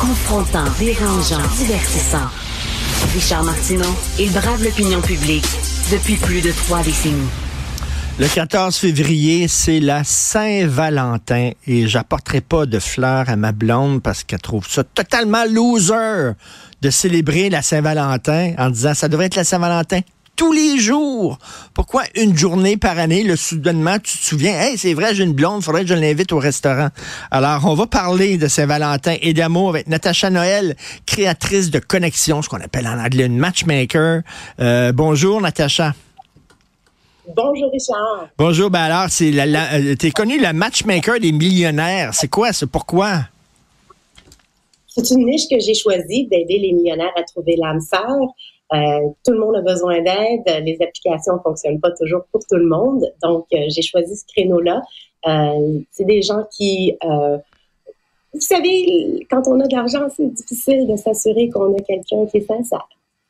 Confrontant, dérangeant, divertissant. Richard Martineau, il brave l'opinion publique depuis plus de trois décennies. Le 14 février, c'est la Saint-Valentin et j'apporterai pas de fleurs à ma blonde parce qu'elle trouve ça totalement loser de célébrer la Saint-Valentin en disant ça devrait être la Saint-Valentin tous les jours. Pourquoi une journée par année, le soudainement, tu te souviens, hey, c'est vrai, j'ai une blonde, faudrait que je l'invite au restaurant. Alors, on va parler de Saint-Valentin et d'amour avec Natacha Noël, créatrice de connexion, ce qu'on appelle en anglais une matchmaker. Euh, bonjour, Natacha. Bonjour Richard. Bonjour, ben alors, c'est la, euh, t'es connu la matchmaker des millionnaires. C'est quoi ça? Pourquoi? C'est une niche que j'ai choisie d'aider les millionnaires à trouver l'âme sœur. Euh, tout le monde a besoin d'aide. Les applications ne fonctionnent pas toujours pour tout le monde. Donc, euh, j'ai choisi ce créneau-là. c'est des gens qui... vous savez, quand on a de l'argent, c'est difficile de s'assurer qu'on a quelqu'un qui est sincère.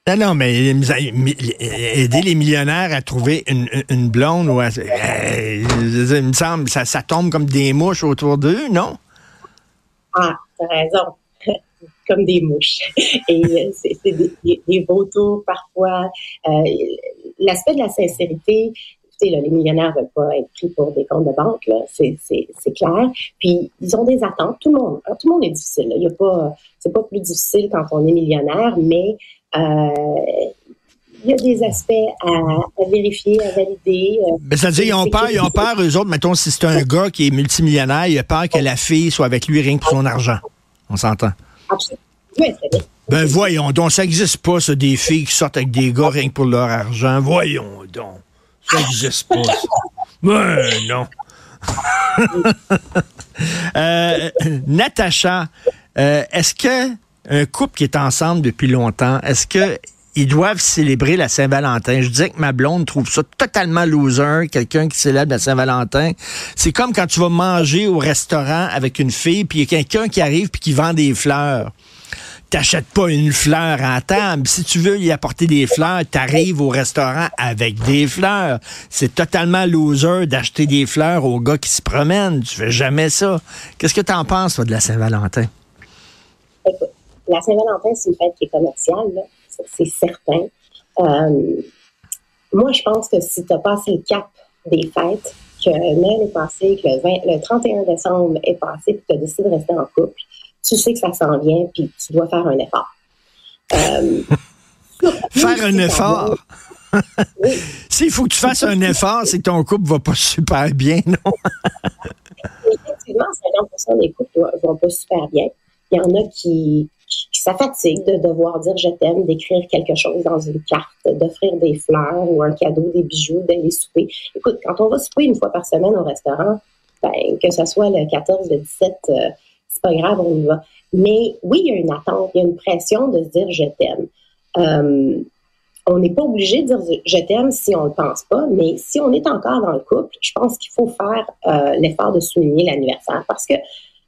Non, non, mais aider les millionnaires à trouver une, blonde, ou euh, il me semble, ça, ça tombe comme des mouches autour d'eux, non? Ah, t'as raison. Comme des mouches. Et euh, c'est des, des, vautours parfois. Euh, l'aspect de la sincérité, écoutez, là, les millionnaires ne veulent pas être pris pour des comptes de banque, c'est clair. Puis ils ont des attentes. Tout le monde, tout le monde est difficile. Il y a pas, c'est pas plus difficile quand on est millionnaire, mais euh, il y a des aspects à, vérifier, à valider. Euh, Mais ça veut dire, ils ont peur, ils ont peur, eux autres, mettons, si c'est un gars qui est multimillionnaire, il a peur que la fille soit avec lui rien que pour son argent. On s'entend. Absolument. Oui. Ben voyons donc, ça n'existe pas, ça, des filles qui sortent avec des gars rien que pour leur argent. Voyons donc. Ça n'existe pas, ça. Ben non. euh, Natacha, euh, est-ce que un couple qui est ensemble depuis longtemps, est-ce que ils doivent célébrer la Saint-Valentin. Je disais que ma blonde trouve ça totalement loser, quelqu'un qui célèbre la Saint-Valentin. C'est comme quand tu vas manger au restaurant avec une fille, puis il y a quelqu'un qui arrive puis qui vend des fleurs. T'achètes pas une fleur à table. Si tu veux y apporter des fleurs, t'arrives au restaurant avec des fleurs. C'est totalement loser d'acheter des fleurs aux gars qui se promènent. Tu fais jamais ça. Qu'est-ce que t'en penses, toi, de la Saint-Valentin? la Saint-Valentin, c'est une fête qui est commerciale, c'est certain. Euh, moi, je pense que si tu as passé le cap des fêtes, que Noël est passé, que le, 31 décembre est passé, puis tu as décidé de rester en couple, tu sais que ça s'en vient, puis tu dois faire un effort. Euh, faire un effort? S'il faut que tu fasses un effort, c'est que ton couple va pas super bien, non? Effectivement, 50% des couples ne vont pas super bien. Il y en a qui, ça fatigue de devoir dire je t'aime, d'écrire quelque chose dans une carte, d'offrir des fleurs ou un cadeau, des bijoux, d'aller souper. Écoute, quand on va souper une fois par semaine au restaurant, ben, que ce soit le 14, le 17, euh, c'est pas grave, on y va. Mais oui, il y a une attente, il y a une pression de se dire je t'aime. Euh, on n'est pas obligé de dire je t'aime si on ne le pense pas, mais si on est encore dans le couple, je pense qu'il faut faire euh, l'effort de souligner l'anniversaire parce que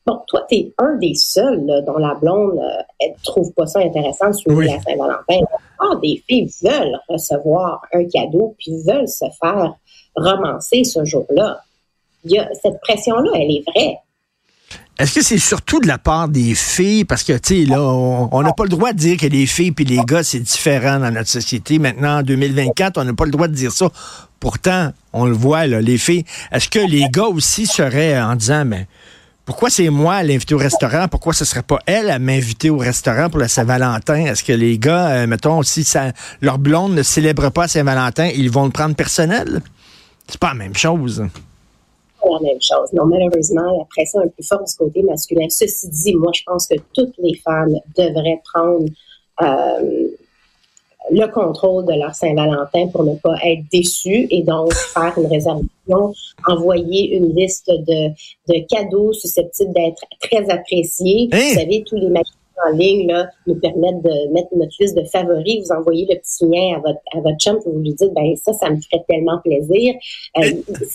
Bon, toi, tu es un des seuls dont la blonde ne euh, trouve pas ça intéressant de souligner la Saint-Valentin. Ah, des filles veulent recevoir un cadeau puis veulent se faire romancer ce jour-là. cette pression-là, elle est vraie. Est-ce que c'est surtout de la part des filles? Parce que, tu sais, là, on n'a pas le droit de dire que les filles et les gars, c'est différent dans notre société. Maintenant, en 2024, on n'a pas le droit de dire ça. Pourtant, on le voit, là, les filles. Est-ce que les gars aussi seraient en disant, mais pourquoi c'est moi à l'inviter au restaurant? Pourquoi ce serait pas elle à m'inviter au restaurant pour la Saint-Valentin? Est-ce que les gars, euh, mettons, si ça, leur blonde ne célèbre pas Saint-Valentin, ils vont le prendre personnel? C'est pas la même chose. Pas la même chose. Non, malheureusement, la pression est plus forte du côté masculin. Ceci dit, moi, je pense que toutes les femmes devraient prendre euh, le contrôle de leur Saint-Valentin pour ne pas être déçus et donc faire une réservation, envoyer une liste de, de cadeaux susceptibles d'être très appréciés. Hein? Vous savez, tous les magasins en ligne là, nous permettent de mettre notre liste de favoris. Vous envoyez le petit lien à votre, à votre chum et vous lui dites, ben ça, ça me ferait tellement plaisir. Euh,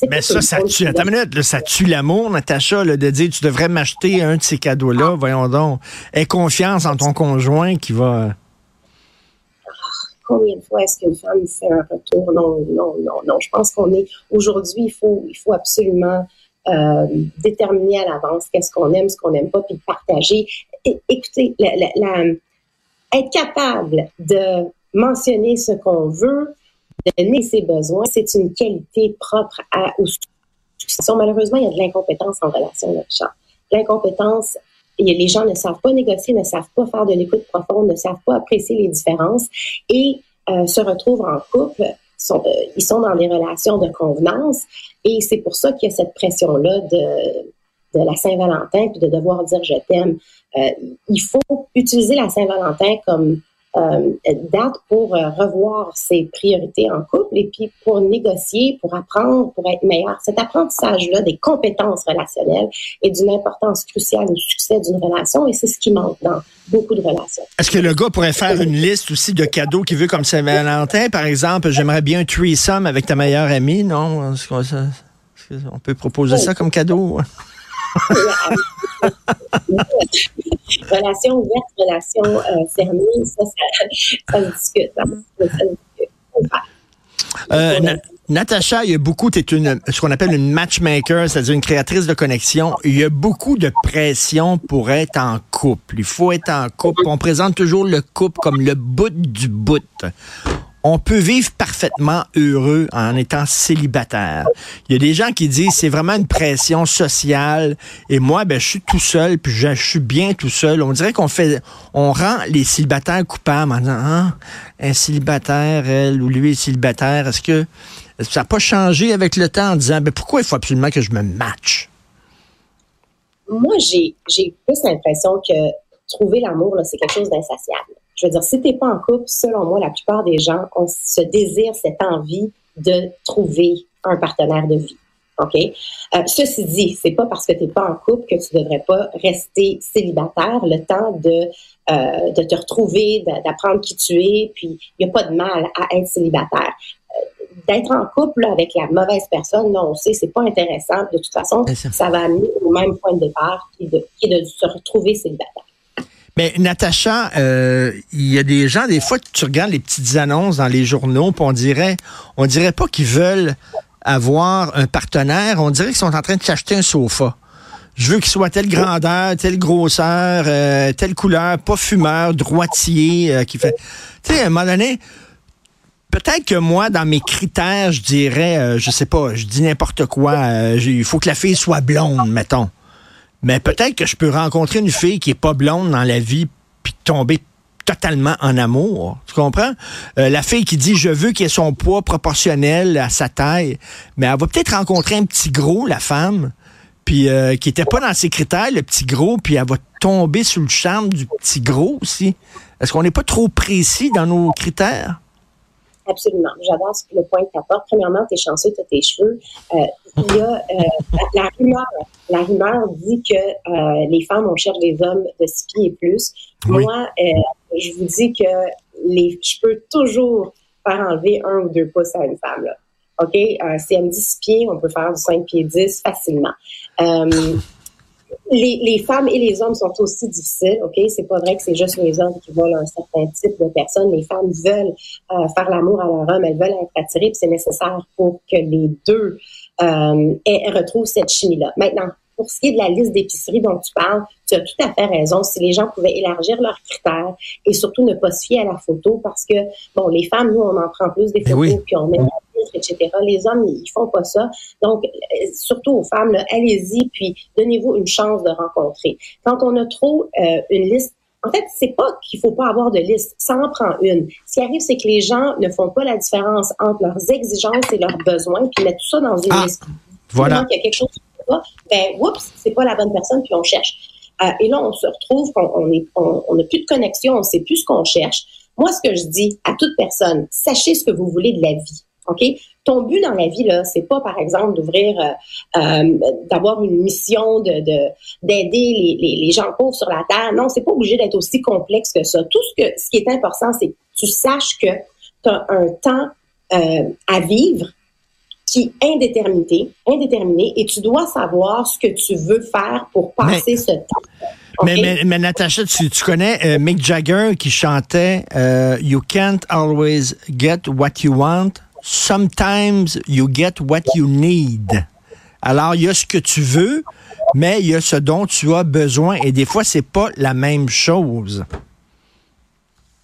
mais ça, ça tue, attends une minute, ça tue l'amour, Natacha, là, de dire, tu devrais m'acheter un de ces cadeaux-là. Ah. Voyons donc. Aie confiance en ton conjoint qui va combien de fois est-ce qu'une femme fait un retour? Non, non, non, non. Je pense qu'on est aujourd'hui, il faut, il faut absolument euh, déterminer à l'avance qu'est-ce qu'on aime, ce qu'on n'aime pas, puis partager. écoutez, être capable de mentionner ce qu'on veut, donner ses besoins, c'est une qualité propre à aux Malheureusement, il y a de l'incompétence en relation avec ça. Les gens ne savent pas négocier, ne savent pas faire de l'écoute profonde, ne savent pas apprécier les différences et euh, se retrouvent en couple. Sont, euh, ils sont dans des relations de convenance et c'est pour ça qu'il y a cette pression-là de, de la Saint-Valentin puis de devoir dire je t'aime. Euh, il faut utiliser la Saint-Valentin comme date pour euh, revoir ses priorités en couple et puis pour négocier, pour apprendre, pour être meilleur. Cet apprentissage-là des compétences relationnelles est d'une importance cruciale au succès d'une relation et c'est ce qui manque dans beaucoup de relations. Est-ce que le gars pourrait faire une liste aussi de cadeaux qu'il veut comme Saint-Valentin? Par exemple, j'aimerais bien un threesome avec ta meilleure amie, non? On peut proposer ça comme cadeau? Relation ouverte, relation euh, fermée, ça, ça, discute. Hein. Euh, Natacha, il y a beaucoup, tu es une, ce qu'on appelle une matchmaker, c'est-à-dire une créatrice de connexion. Il y a beaucoup de pression pour être en couple. Il faut être en couple. On présente toujours le couple comme le bout du bout on peut vivre parfaitement heureux en étant célibataire. Il y a des gens qui disent c'est vraiment une pression sociale et moi ben je suis tout seul puis je, suis bien tout seul. On dirait qu'on fait on rend les célibataires coupables en disant ah, un célibataire elle ou lui est célibataire. Est-ce que ça n'a pas changé avec le temps en disant ben pourquoi il faut absolument que je me matche? Moi j'ai j'ai plus l'impression que trouver l'amour c'est quelque chose d'insatiable je veux dire, si t'es pas en couple, selon moi, la plupart des gens ont ce désir, cette envie de trouver un partenaire de vie. OK? Euh, ceci dit, c'est pas parce que tu n'es pas en couple que tu devrais pas rester célibataire le temps de, euh, de te retrouver, d'apprendre qui tu es, puis il n'y a pas de mal à être célibataire. Euh, d'être en couple avec la mauvaise personne, non, on sait, c'est pas intéressant. De toute façon, ça va amener au même point de départ qui est de se retrouver célibataire. Mais Natacha, euh, il y a des gens, des fois, tu regardes les petites annonces dans les journaux, puis on dirait, on dirait pas qu'ils veulent avoir un partenaire, on dirait qu'ils sont en train de s'acheter un sofa. Je veux qu'il soit telle grandeur, telle grosseur, euh, telle couleur, pas fumeur, droitier, euh, qui fait. Tu sais, à un moment donné, peut-être que moi, dans mes critères, je dirais, je sais pas, je dis n'importe quoi. il faut que la fille soit blonde, mettons. Mais peut-être que je peux rencontrer une fille qui est pas blonde dans la vie puis tomber totalement en amour. Tu comprends? Euh, la fille qui dit je veux qu'il ait son poids proportionnel à sa taille, mais elle va peut-être rencontrer un petit gros, la femme, euh, qui était pas dans ses critères, le petit gros, puis elle va tomber sous le charme du petit gros aussi. Est-ce qu'on n'est pas trop précis dans nos critères? Absolument. J'adore le point que tu apportes. Premièrement, tu es chanceux, tu as tes cheveux. Euh, il y a euh, la, rumeur. La rumeur dit que euh, les femmes, on cherche des hommes de six pieds et plus. Moi, je vous dis que les, je peux toujours faire enlever un ou deux pouces à une femme. Là. OK? si elle me dit six pieds, on peut faire du 5 pieds 10 facilement les, femmes et les hommes sont aussi difficiles, ok? C'est pas vrai que c'est juste les hommes qui veulent un certain type de personnes. Les femmes veulent euh, faire l'amour à leur homme, elles veulent être attirées, puis c'est nécessaire pour que les deux euh, retrouvent cette chimie-là. Maintenant, pour ce qui est de la liste d'épicerie dont tu parles, tu as tout à fait raison. Si les gens pouvaient élargir leurs critères et surtout ne pas se fier à la photo parce que, bon, les femmes, nous, on en prend plus des eh photos, puis on met etc. Les hommes, ils font pas ça. Donc, euh, surtout aux femmes, allez-y, puis donnez-vous une chance de rencontrer. Quand on a trop euh, une liste en fait, c'est pas qu'il faut pas avoir de liste, ça en prend une. Ce qui arrive, c'est que les gens ne font pas la différence entre leurs exigences et leurs besoins, puis mettent tout ça dans une ah, liste. Voilà. Il y a quelque chose ben, oups, c'est pas la bonne personne, puis on cherche. Euh, et là, on se retrouve qu'on n'a plus de connexion, on sait plus ce qu'on cherche. Moi, ce que je dis à toute personne, sachez ce que vous voulez de la vie. OK? Ton but dans la vie, là, c'est pas, par exemple, d'ouvrir, euh, euh, d'avoir une mission de, d'aider les, gens pauvres sur la terre. Non, c'est pas obligé d'être aussi complexe que ça. Tout ce que, ce qui est important, c'est que tu saches que tu as un temps à vivre qui est indéterminé, indéterminé, et tu dois savoir ce que tu veux faire pour passer ce temps. Mais, mais, mais, Natacha, tu, tu connais Mick Jagger qui chantait You can't always get what you want, Sometimes you get what you need. Alors, il y a ce que tu veux, mais il y a ce dont tu as besoin. Et des fois, c'est pas la même chose.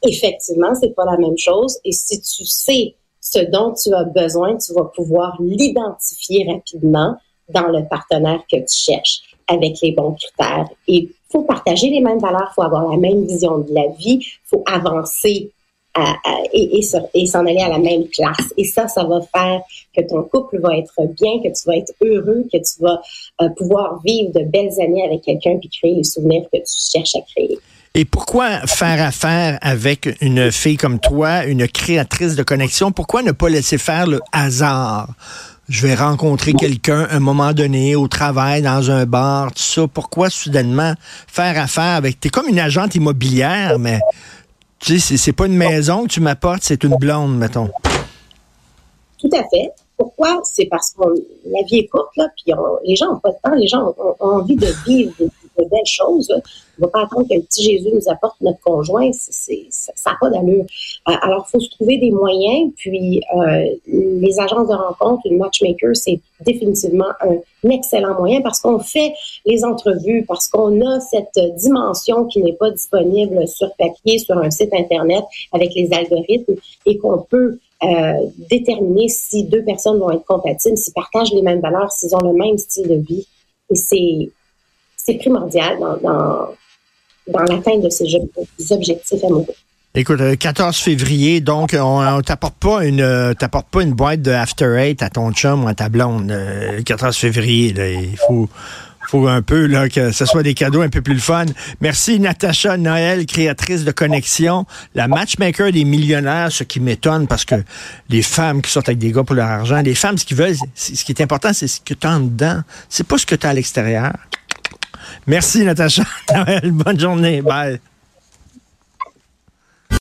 Effectivement, c'est pas la même chose. Et si tu sais ce dont tu as besoin, tu vas pouvoir l'identifier rapidement dans le partenaire que tu cherches avec les bons critères. Et il faut partager les mêmes valeurs, faut avoir la même vision de la vie, faut avancer et, et s'en aller à la même place. Et ça, ça va faire que ton couple va être bien, que tu vas être heureux, que tu vas euh, pouvoir vivre de belles années avec quelqu'un puis créer les souvenirs que tu cherches à créer. Et pourquoi faire affaire avec une fille comme toi, une créatrice de connexion? Pourquoi ne pas laisser faire le hasard? Je vais rencontrer quelqu'un un moment donné au travail, dans un bar, tout ça. Pourquoi soudainement faire affaire avec... T'es comme une agente immobilière, mais tu sais, c'est pas une maison que tu m'apportes, c'est une blonde, mettons. Tout à fait. Pourquoi? C'est parce que la vie est courte, là, puis les gens n'ont pas de temps, les gens ont, envie de vivre de, belles choses. On ne va pas attendre que le petit Jésus nous apporte notre conjoint, c'est, ça n'a pas d'allure. Euh, alors, il faut se trouver des moyens, puis euh, les agences de rencontre, le matchmaker, c'est définitivement un excellent moyen parce qu'on fait les entrevues, parce qu'on a cette dimension qui n'est pas disponible sur papier, sur un site Internet avec les algorithmes et qu'on peut euh, déterminer si deux personnes vont être compatibles, s'ils partagent les mêmes valeurs, s'ils ont le même style de vie. Et c'est, c'est primordial dans, dans, l'atteinte de ces objectifs amoureux. Écoute, 14 euh, février, donc on, t'apporte pas une euh, t'apporte pas une boîte de After Eight à ton chum ou à ta blonde. le 14 février, il faut faut un peu là, que ce soit des cadeaux un peu plus fun. Merci Natacha Noël, créatrice de Connexion, la matchmaker des millionnaires, ce qui m'étonne parce que les femmes qui sortent avec des gars pour leur argent, les femmes, ce veulent, ce qui est important, c'est ce que tu as en dedans. C'est pas ce que tu as à l'extérieur. Merci Natacha bonne journée, bye.